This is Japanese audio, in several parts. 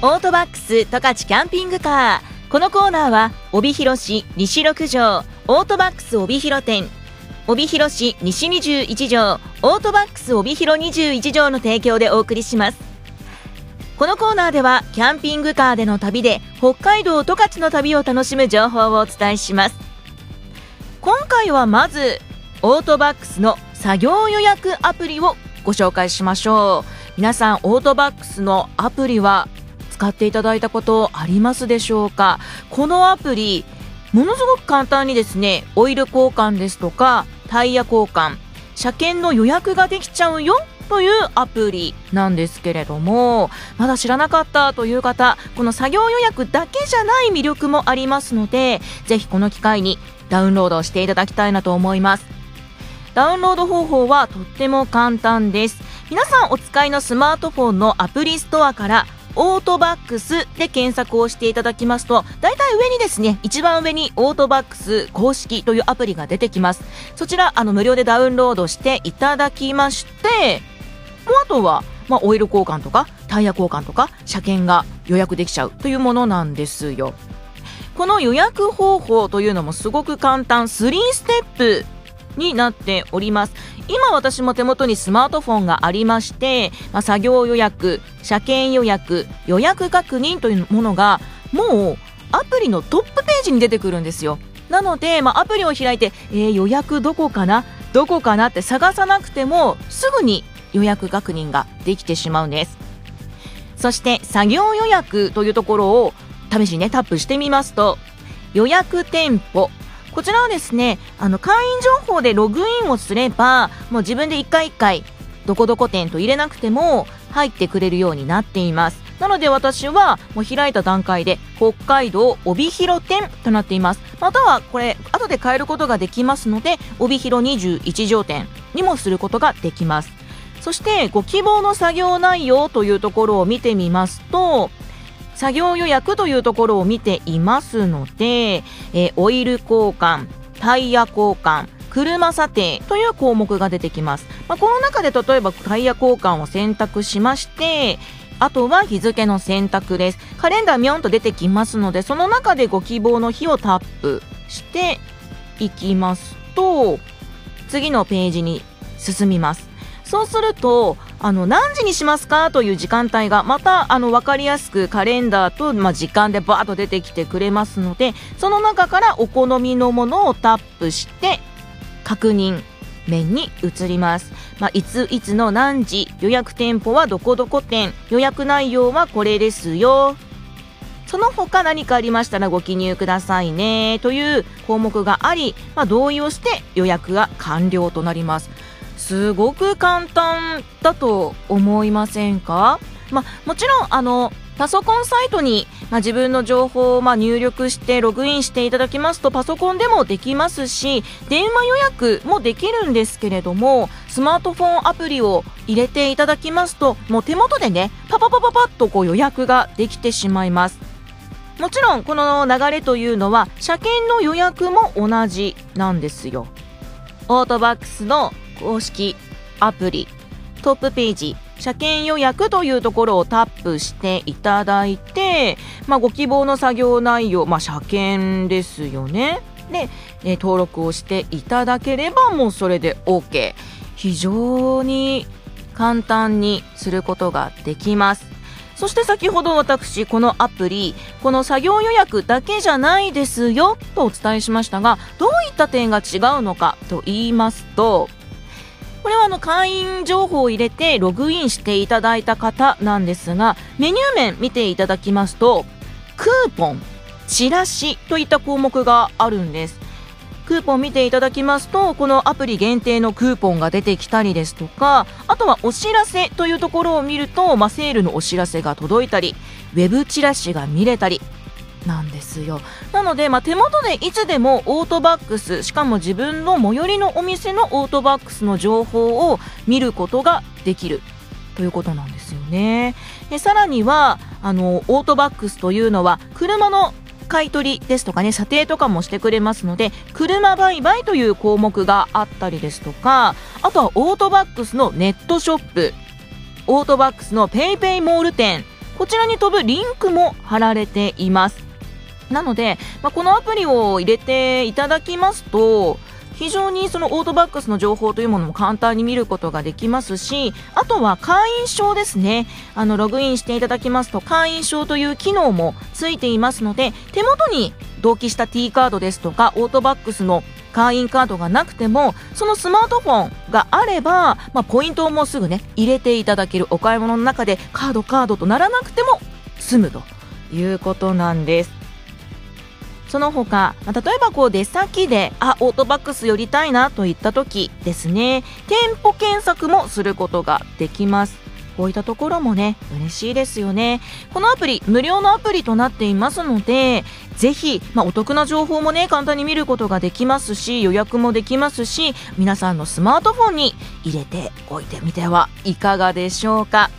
オートバックス十勝キャンピングカー。このコーナーは帯広市西6条オートバックス帯広店。帯広市西21条オートバックス帯広21条の提供でお送りします。このコーナーではキャンピングカーでの旅で北海道十勝の旅を楽しむ情報をお伝えします。今回はまずオートバックスの作業予約アプリをご紹介しましょう。皆さんオートバックスのアプリは使っていただいたことありますでしょうか？このアプリものすごく簡単にですねオイル交換ですとかタイヤ交換車検の予約ができちゃうよというアプリなんですけれどもまだ知らなかったという方この作業予約だけじゃない魅力もありますのでぜひこの機会にダウンロードしていただきたいなと思います。ダウンロード方法はとっても簡単です。皆さんお使いのスマートフォンのアプリストアからオートバックスで検索をしていただきますと、大体上にですね、一番上にオートバックス公式というアプリが出てきます。そちら、あの、無料でダウンロードしていただきまして、もうあとは、まあ、オイル交換とか、タイヤ交換とか、車検が予約できちゃうというものなんですよ。この予約方法というのもすごく簡単、3ステップになっております。今私も手元にスマートフォンがありまして、まあ、作業予約、車検予約、予約確認というものがもうアプリのトップページに出てくるんですよ。なので、まあ、アプリを開いて、えー、予約どこかなどこかなって探さなくてもすぐに予約確認ができてしまうんですそして作業予約というところを試しにねタップしてみますと予約店舗こちらはですねあの会員情報でログインをすればもう自分で一回一回どこどこ店と入れなくても入ってくれるようになっています。なので私はもう開いた段階で北海道帯広店となっています。またはこれ後で変えることができますので帯広21条店にもすることができます。そしてご希望の作業内容というところを見てみますと作業予約というところを見ていますので、えオイル交換、タイヤ交換、車査定という項目が出てきます。まあ、この中で例えばタイヤ交換を選択しまして、あとは日付の選択です。カレンダーミョンと出てきますので、その中でご希望の日をタップしていきますと、次のページに進みます。そうするとあの何時にしますかという時間帯がまたあの分かりやすくカレンダーと、まあ、時間でバーッと出てきてくれますのでその中からお好みのものをタップして確認面に移ります、まあ、いついつの何時予約店舗はどこどこ店予約内容はこれですよ。その他何かありましたらご記入くださいねという項目があり、まあ、同意をして予約が完了となります。すごく簡単だと思いませんか？まあ、もちろんあのパソコンサイトに、まあ、自分の情報をま入力してログインしていただきますとパソコンでもできますし電話予約もできるんですけれどもスマートフォンアプリを入れていただきますともう手元でねパパパパパッとこう予約ができてしまいます。もちろんこの流れというのは車検の予約も同じなんですよ。オートバックスの公式アプリトップページ車検予約というところをタップしていただいて、まあ、ご希望の作業内容、まあ、車検ですよね。で、え、登録をしていただければもうそれで OK。非常に簡単にすることができます。そして先ほど私このアプリこの作業予約だけじゃないですよとお伝えしましたがどういった点が違うのかと言いますとこれはあの会員情報を入れてログインしていただいた方なんですがメニュー面見ていただきますとクーポンチラシといった項目があるんです。クーポン見ていただきますとこのアプリ限定のクーポンが出てきたりですとかあとはお知らせというところを見ると、まあ、セールのお知らせが届いたりウェブチラシが見れたりなんですよ。なので、まあ、手元でいつでもオートバックスしかも自分の最寄りのお店のオートバックスの情報を見ることができる。ということなんですよね。でさらにはあのオートバックスというのは車の買い取りですとかね査定とかもしてくれますので車売買という項目があったりですとかあとはオートバックスのネットショップオートバックスの PayPay モール店こちらに飛ぶリンクも貼られています。なので、まあ、このアプリを入れていただきますと非常にそのオートバックスの情報というものも簡単に見ることができますしあとは会員証ですね。あのログインしていただきますと会員証という機能もついていますので手元に同期した T カードですとかオートバックスの会員カードがなくてもそのスマートフォンがあれば、まあ、ポイントをもうすぐね入れていただけるお買い物の中でカードカードとならなくても済むということなんです。その他、ま、例えばこう出先であオートバックス寄りたいなといった時ですね。店舗検索もすることができます。こういったところもね嬉しいですよね。このアプリ無料のアプリとなっていますのでぜひ、まあ、お得な情報もね簡単に見ることができますし予約もできますし皆さんのスマートフォンに入れておいてみてはいかがでしょうか。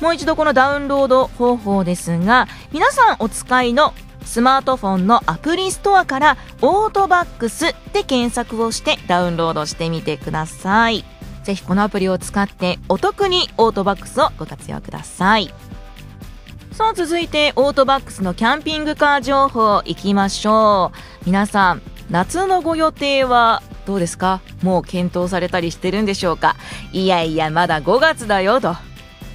もう一度このダウンロード方法ですが皆さんお使いのスマートフォンのアプリストアからオートバックスで検索をしてダウンロードしてみてください。ぜひこのアプリを使ってお得にオートバックスをご活用ください。さあ続いてオートバックスのキャンピングカー情報いきましょう。皆さん、夏のご予定はどうですか？もう検討されたりしてるんでしょうか？いやいや、まだ5月だよと。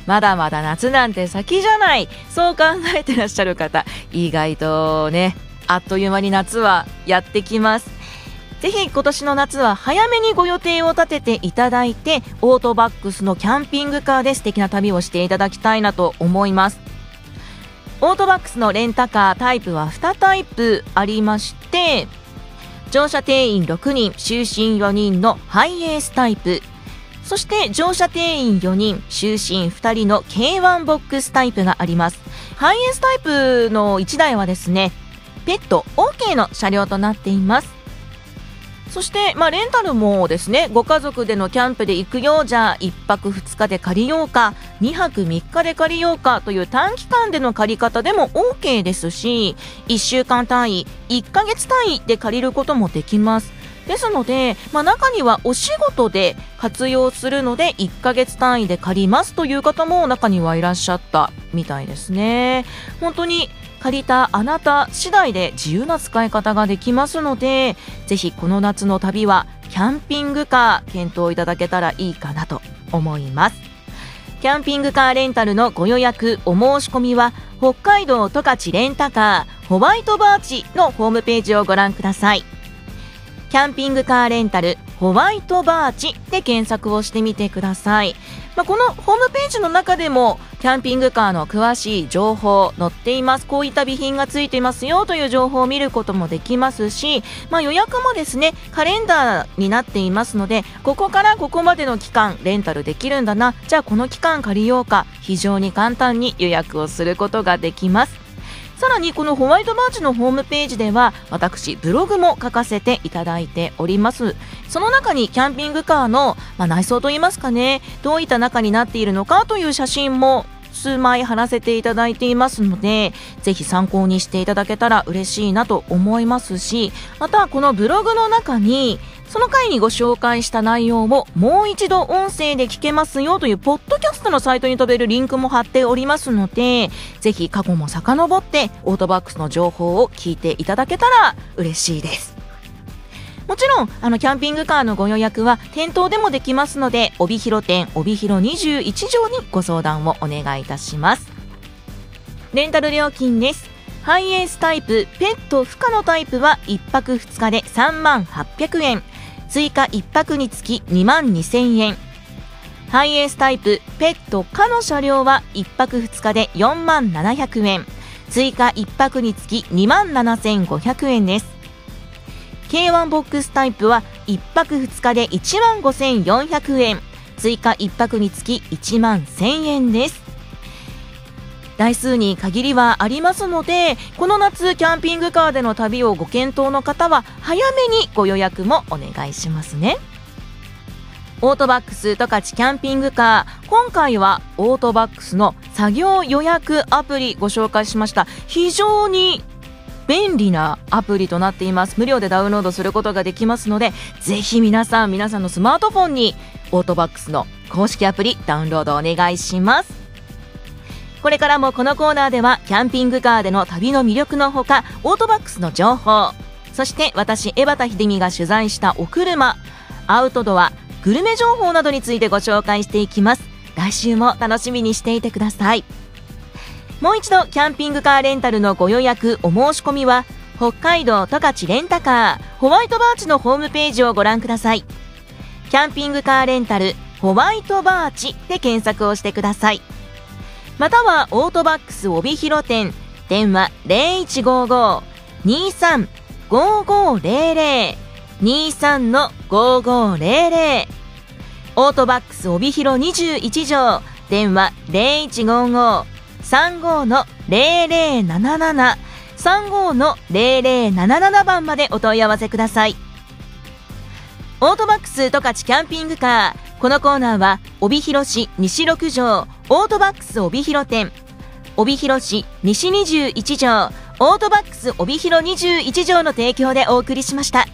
まだまだ夏なんて先じゃない。そう考えてらっしゃる方意外とねあっという間に夏はやってきます。ぜひ今年の夏は早めにご予定を立てていただいてオートバックスのキャンピングカーで素敵な旅をしていただきたいなと思います。オートバックスのレンタカータイプは2タイプありまして乗車定員6人就寝4人のハイエースタイプ。そして乗車定員4人就寝2人の K1 ボックスタイプがあります。ハイエースタイプの1台はですねペット OK の車両となっています。そして、まあ、レンタルもですねご家族でのキャンプで行くようじゃ1泊2日で借りようか2泊3日で借りようかという短期間での借り方でも OK ですし1週間単位1ヶ月単位で借りることもできます。ですので、まあ、中にはお仕事で活用するので1ヶ月単位で借りますという方も中にはいらっしゃったみたいですね。本当に借りたあなた次第で自由な使い方ができますのでぜひこの夏の旅はキャンピングカー検討いただけたらいいかなと思いますキャンピングカーレンタルのご予約お申し込みは北海道十勝レンタカーホワイトバーチのホームページをご覧くださいキャンピングカーレンタルホワイトバーチで検索をしてみてください。まあ、このホームページの中でもキャンピングカーの詳しい情報載っています。こういった備品がついていますよという情報を見ることもできますし、まあ、予約もですねカレンダーになっていますのでここからここまでの期間レンタルできるんだな。じゃあこの期間借りようか。非常に簡単に予約をすることができます。さらにこのホワイトバーチのホームページでは私ブログも書かせていただいております。その中にキャンピングカーの、まあ、内装といいますかねどういった中になっているのかという写真も数枚貼らせていただいていますのでぜひ参考にしていただけたら嬉しいなと思いますしまたこのブログの中にその回にご紹介した内容をもう一度音声で聞けますよというポッドキャストのサイトに飛べるリンクも貼っておりますのでぜひ過去も遡ってオートバックスの情報を聞いていただけたら嬉しいです。もちろんあのキャンピングカーのご予約は店頭でもできますので帯広店帯広21条にご相談をお願いいたします。レンタル料金です。ハイエースタイプペット不可のタイプは1泊2日で3万800円。追加1泊につき2万2000円。ハイエースタイプペット可の車両は1泊2日で4万700円。追加1泊につき2万7500円です。K1 ボックスタイプは1泊2日で1万5400円。追加1泊につき1万1000円です。台数に限りはありますのでこの夏キャンピングカーでの旅をご検討の方は早めにご予約もお願いしますね。オートバックス十勝キャンピングカー今回はオートバックスの作業予約アプリご紹介しました。非常に便利なアプリとなっています。無料でダウンロードすることができますのでぜひ皆さん皆さんのスマートフォンにオートバックスの公式アプリダウンロードお願いします。これからもこのコーナーではキャンピングカーでの旅の魅力のほかオートバックスの情報。そして私江端秀美が取材したお車。アウトドアグルメ情報などについてご紹介していきます。来週も楽しみにしていてください。もう一度キャンピングカーレンタルのご予約お申し込みは北海道十勝レンタカーホワイトバーチのホームページをご覧ください。キャンピングカーレンタルホワイトバーチで検索をしてください。またはオートバックス帯広店電話0155-23-5500 23の5500オートバックス帯広21条電話0155-35の0077 35の0077番までお問い合わせください。オートバックス十勝キャンピングカーこのコーナーは帯広市西6条オートバックス帯広店帯広市西21条オートバックス帯広21条の提供でお送りしました。